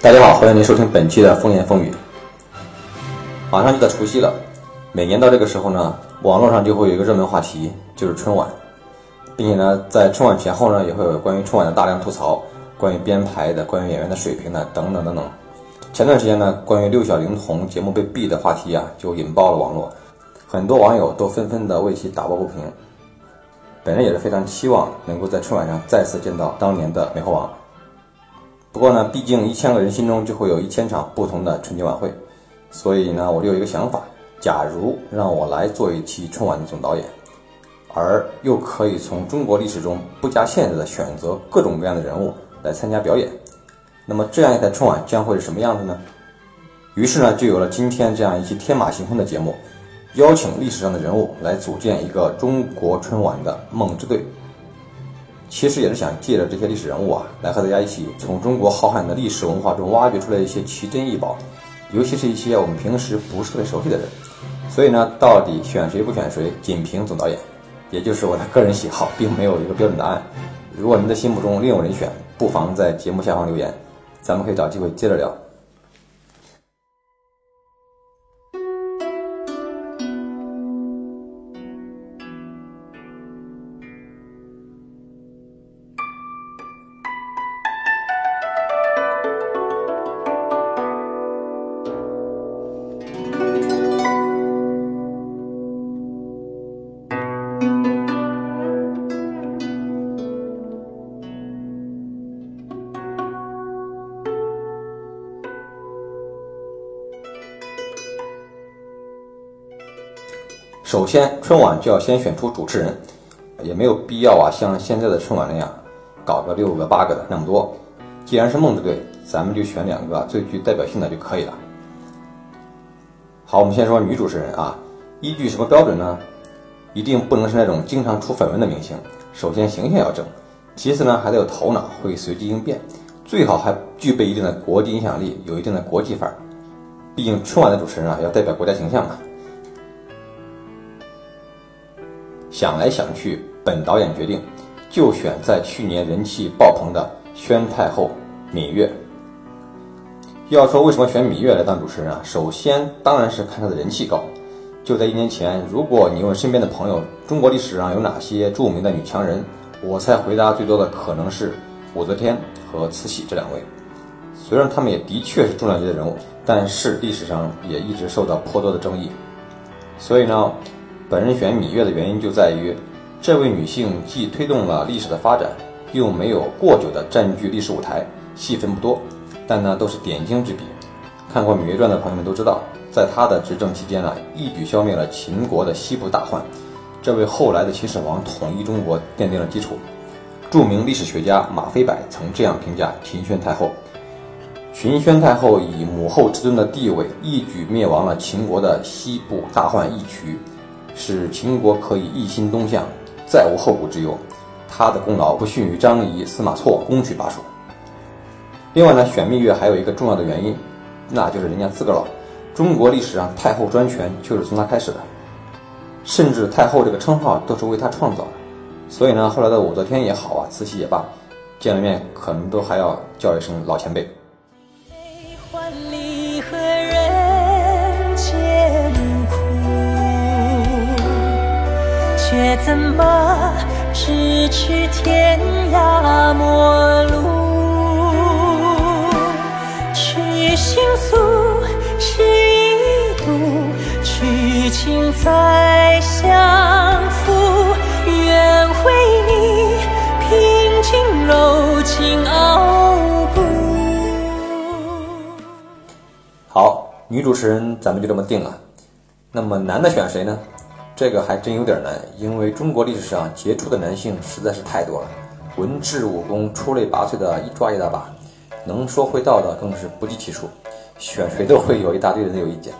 大家好，欢迎您收听本期的风言风语。马上就到除夕了，每年到这个时候呢，网络上就会有一个热门话题，就是春晚，并且呢，在春晚前后呢，也会有关于春晚的大量吐槽，关于编排的，关于演员的水平的，等等等等。前段时间呢，关于六小龄童节目被毙的话题啊，就引爆了网络，很多网友都纷纷的为其打抱不平。本人也是非常期望能够在春晚上再次见到当年的美猴王。不过呢，毕竟一千个人心中就会有一千场不同的春节晚会，所以呢，我就有一个想法：假如让我来做一期春晚的总导演，而又可以从中国历史中不加限制的选择各种各样的人物来参加表演，那么这样一台春晚将会是什么样子呢？于是呢，就有了今天这样一期天马行空的节目，邀请历史上的人物来组建一个中国春晚的梦之队。其实也是想借着这些历史人物啊，来和大家一起从中国浩瀚的历史文化中挖掘出来一些奇珍异宝，尤其是一些我们平时不是特别熟悉的人。所以呢，到底选谁不选谁，仅凭总导演，也就是我的个人喜好，并没有一个标准答案。如果您的心目中另有人选，不妨在节目下方留言，咱们可以找机会接着聊。首先，春晚就要先选出主持人，也没有必要啊，像现在的春晚那样搞个六个八个的那么多。既然是梦之队，咱们就选两个最具代表性的就可以了。好，我们先说女主持人啊，依据什么标准呢？一定不能是那种经常出绯闻的明星。首先形象要正，其次呢还得有头脑，会随机应变，最好还具备一定的国际影响力，有一定的国际范儿。毕竟春晚的主持人啊，要代表国家形象嘛。想来想去，本导演决定就选在去年人气爆棚的宣太后芈月。要说为什么选芈月来当主持人啊？首先当然是看她的人气高。就在一年前，如果你问身边的朋友中国历史上有哪些著名的女强人，我猜回答最多的可能是武则天和慈禧这两位。虽然她们也的确是重量级的人物，但是历史上也一直受到颇多的争议。所以呢？本人选芈月的原因就在于，这位女性既推动了历史的发展，又没有过久的占据历史舞台，戏份不多，但呢都是点睛之笔。看过《芈月传》的朋友们都知道，在她的执政期间呢，一举消灭了秦国的西部大患，这为后来的秦始皇统一中国奠定了基础。著名历史学家马飞柏曾这样评价秦宣太后：秦宣太后以母后之尊的地位，一举灭亡了秦国的西部大患一渠。使秦国可以一心东向，再无后顾之忧。他的功劳不逊于张仪、司马错攻取巴蜀。另外呢，选蜜月还有一个重要的原因，那就是人家资格老。中国历史上太后专权就是从他开始的，甚至太后这个称号都是为他创造的。所以呢，后来的武则天也好啊，慈禧也罢，见了面可能都还要叫一声老前辈。怎么咫尺天涯陌路？去心诉，是一度，去情再相负。愿为你平静柔情傲骨。好，女主持人咱们就这么定了。那么男的选谁呢？这个还真有点难，因为中国历史上杰出的男性实在是太多了，文治武功出类拔萃的一抓一大把，能说会道的更是不计其数，选谁都会有一大堆人有意见。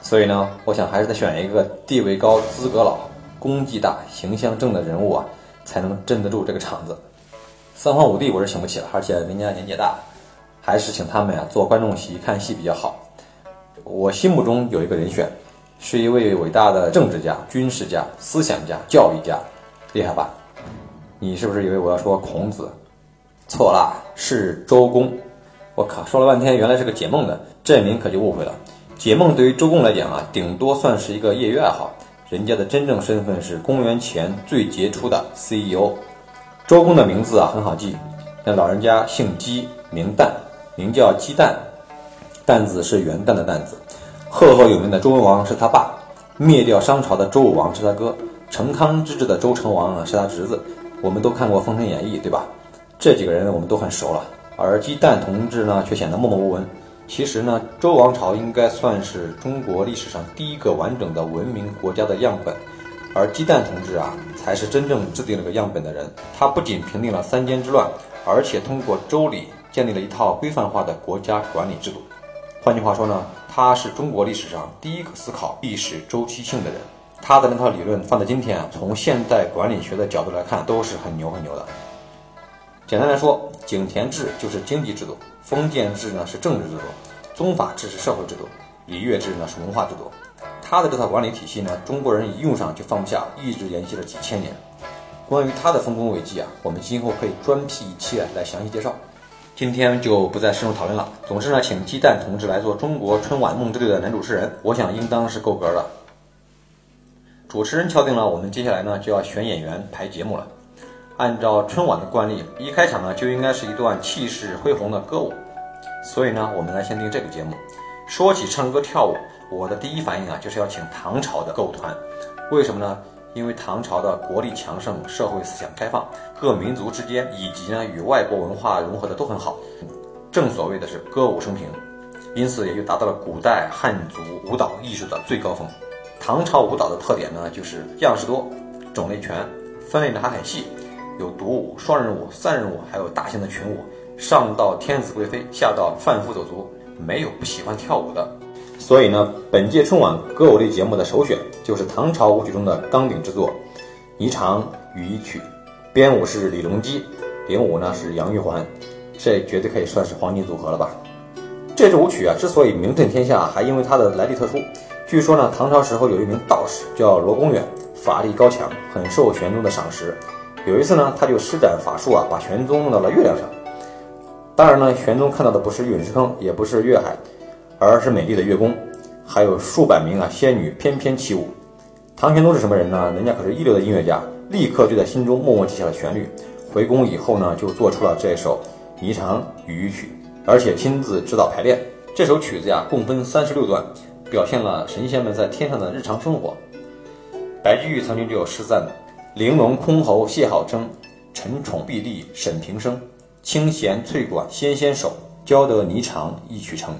所以呢，我想还是得选一个地位高、资格老、功绩大、形象正的人物啊，才能镇得住这个场子。三皇五帝我是请不起了，而且人家年纪大，还是请他们呀做观众席看戏比较好。我心目中有一个人选。是一位伟大的政治家、军事家、思想家、教育家，厉害吧？你是不是以为我要说孔子？错啦，是周公。我靠，说了半天原来是个解梦的，这您可就误会了。解梦对于周公来讲啊，顶多算是一个业余爱好，人家的真正身份是公元前最杰出的 CEO。周公的名字啊很好记，那老人家姓姬，名旦，名叫姬旦，旦字是元旦的旦字。赫赫有名的周文王是他爸，灭掉商朝的周武王是他哥，成汤之治的周成王啊是他侄子。我们都看过《封神演义》，对吧？这几个人我们都很熟了，而姬旦同志呢却显得默默无闻。其实呢，周王朝应该算是中国历史上第一个完整的文明国家的样本，而姬旦同志啊，才是真正制定了个样本的人。他不仅平定了三监之乱，而且通过周礼建立了一套规范化的国家管理制度。换句话说呢，他是中国历史上第一个思考历史周期性的人。他的那套理论放在今天啊，从现代管理学的角度来看，都是很牛很牛的。简单来说，井田制就是经济制度，封建制呢是政治制度，宗法制是社会制度，礼乐制呢是文化制度。他的这套管理体系呢，中国人一用上就放不下，一直沿袭了几千年。关于他的丰功伟绩啊，我们今后可以专辟一期来详细介绍。今天就不再深入讨论了。总之呢，请鸡蛋同志来做中国春晚梦之队的男主持人，我想应当是够格的。主持人敲定了，我们接下来呢就要选演员排节目了。按照春晚的惯例，一开场呢就应该是一段气势恢宏的歌舞，所以呢，我们来先定这个节目。说起唱歌跳舞，我的第一反应啊就是要请唐朝的歌舞团。为什么呢？因为唐朝的国力强盛，社会思想开放，各民族之间以及呢与外国文化融合的都很好，正所谓的是歌舞升平，因此也就达到了古代汉族舞蹈艺术的最高峰。唐朝舞蹈的特点呢就是样式多，种类全，分类呢还很细。有独舞、双人舞、三人舞，还有大型的群舞，上到天子贵妃，下到贩夫走卒，没有不喜欢跳舞的。所以呢，本届春晚歌舞类节目的首选就是唐朝舞曲中的纲鼎之作《霓裳羽衣曲》，编舞是李隆基，领舞呢是杨玉环，这绝对可以算是黄金组合了吧？这支舞曲啊，之所以名震天下，还因为它的来历特殊。据说呢，唐朝时候有一名道士叫罗公远，法力高强，很受玄宗的赏识。有一次呢，他就施展法术啊，把玄宗弄到了月亮上。当然呢，玄宗看到的不是陨石坑，也不是月海，而是美丽的月宫，还有数百名啊仙女翩翩起舞。唐玄宗是什么人呢？人家可是一流的音乐家，立刻就在心中默默记下了旋律。回宫以后呢，就做出了这首《霓裳羽衣曲》，而且亲自指导排练。这首曲子呀，共分三十六段，表现了神仙们在天上的日常生活。白居易曾经就有诗赞。玲珑箜篌谢好称，沉宠碧丽沈平生。清弦翠管纤纤手，教得霓裳一曲成。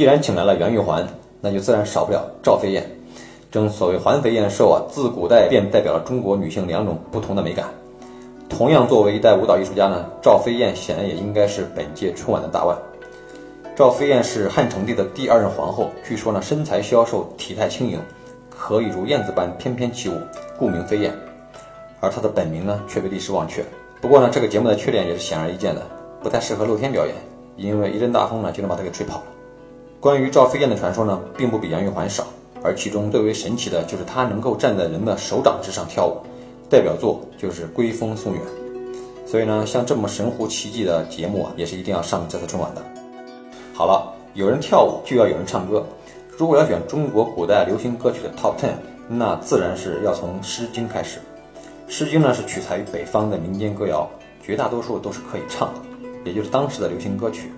既然请来了袁玉环，那就自然少不了赵飞燕。正所谓环肥燕瘦啊，自古代便代表了中国女性两种不同的美感。同样作为一代舞蹈艺术家呢，赵飞燕显然也应该是本届春晚的大腕。赵飞燕是汉成帝的第二任皇后，据说呢身材消瘦，体态轻盈，可以如燕子般翩翩起舞，故名飞燕。而她的本名呢却被历史忘却。不过呢，这个节目的缺点也是显而易见的，不太适合露天表演，因为一阵大风呢就能把她给吹跑了。关于赵飞燕的传说呢，并不比杨玉环少，而其中最为神奇的就是她能够站在人的手掌之上跳舞，代表作就是《归风送远》。所以呢，像这么神乎其技的节目啊，也是一定要上这次春晚的。好了，有人跳舞就要有人唱歌，如果要选中国古代流行歌曲的 Top Ten，那自然是要从《诗经》开始。《诗经》呢是取材于北方的民间歌谣，绝大多数都是可以唱的，也就是当时的流行歌曲，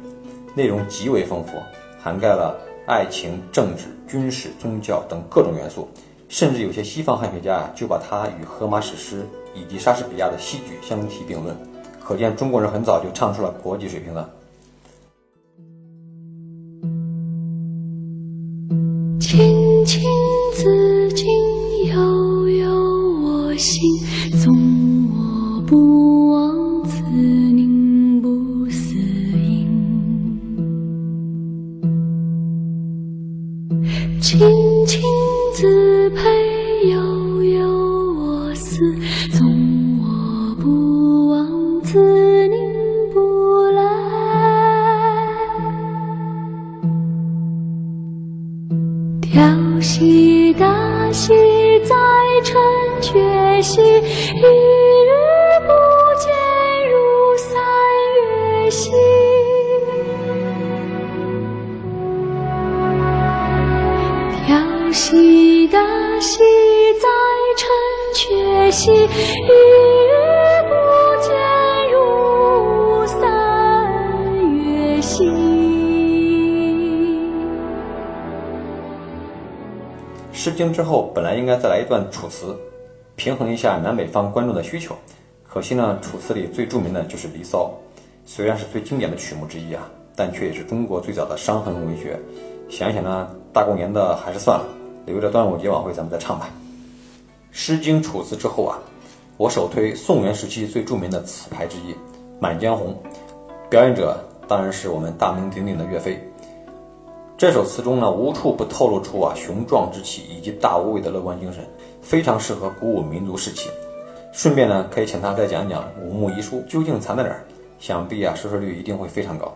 内容极为丰富。涵盖了爱情、政治、军事、宗教等各种元素，甚至有些西方汉学家啊，就把它与荷马史诗以及莎士比亚的戏剧相提并论。可见中国人很早就唱出了国际水平了。青青子衿，悠悠我心。子佩悠悠我思纵我不往子宁不来。调戏大戏在春阙兮一日兮，在城阙兮，一日不见，如三月兮。诗经之后，本来应该再来一段楚辞，平衡一下南北方观众的需求。可惜呢，楚辞里最著名的就是《离骚》，虽然是最经典的曲目之一啊，但却也是中国最早的伤痕文学。想一想呢，大过年的还是算了，留着端午节晚会咱们再唱吧。《诗经》楚辞之后啊，我首推宋元时期最著名的词牌之一《满江红》，表演者当然是我们大名鼎鼎的岳飞。这首词中呢，无处不透露出啊雄壮之气以及大无畏的乐观精神，非常适合鼓舞民族士气。顺便呢，可以请他再讲讲五木遗书究竟藏在哪儿，想必啊收视率一定会非常高。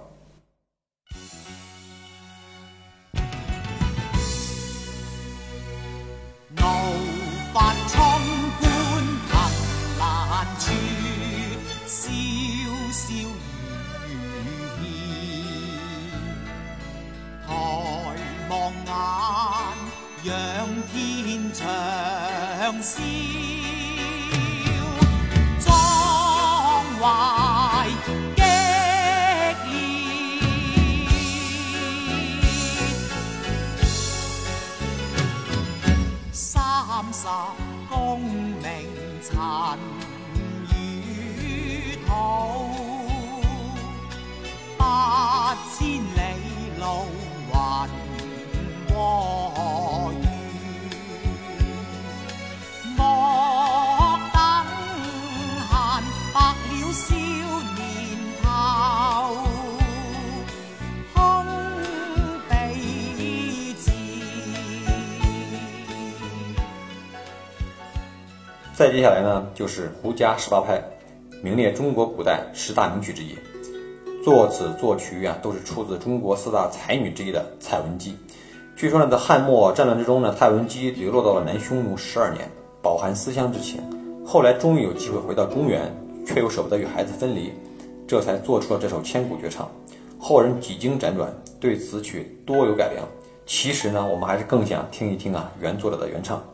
天长啸，壮怀激烈。三十功名尘再接下来呢，就是胡笳十八拍，名列中国古代十大名曲之一。作词作曲啊，都是出自中国四大才女之一的蔡文姬。据说呢，在汉末战乱之中呢，蔡文姬流落到了南匈奴十二年，饱含思乡之情。后来终于有机会回到中原，却又舍不得与孩子分离，这才做出了这首千古绝唱。后人几经辗转，对此曲多有改良。其实呢，我们还是更想听一听啊原作者的原唱。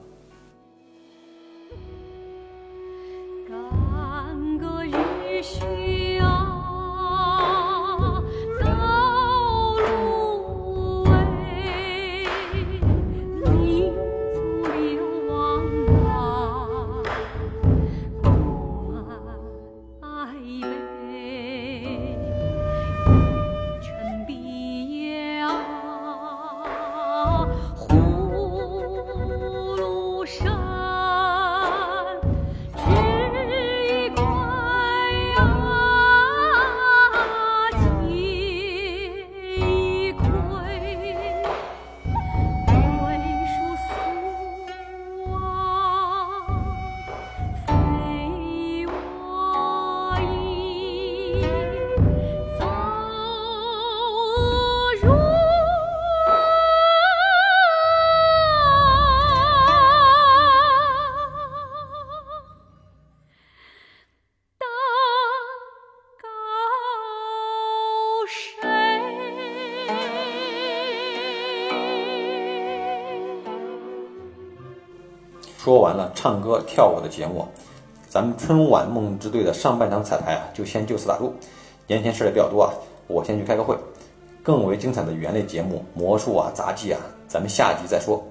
完了唱歌跳舞的节目，咱们春晚梦之队的上半场彩排啊，就先就此打住。年前事儿也比较多啊，我先去开个会。更为精彩的语言类节目、魔术啊、杂技啊，咱们下集再说。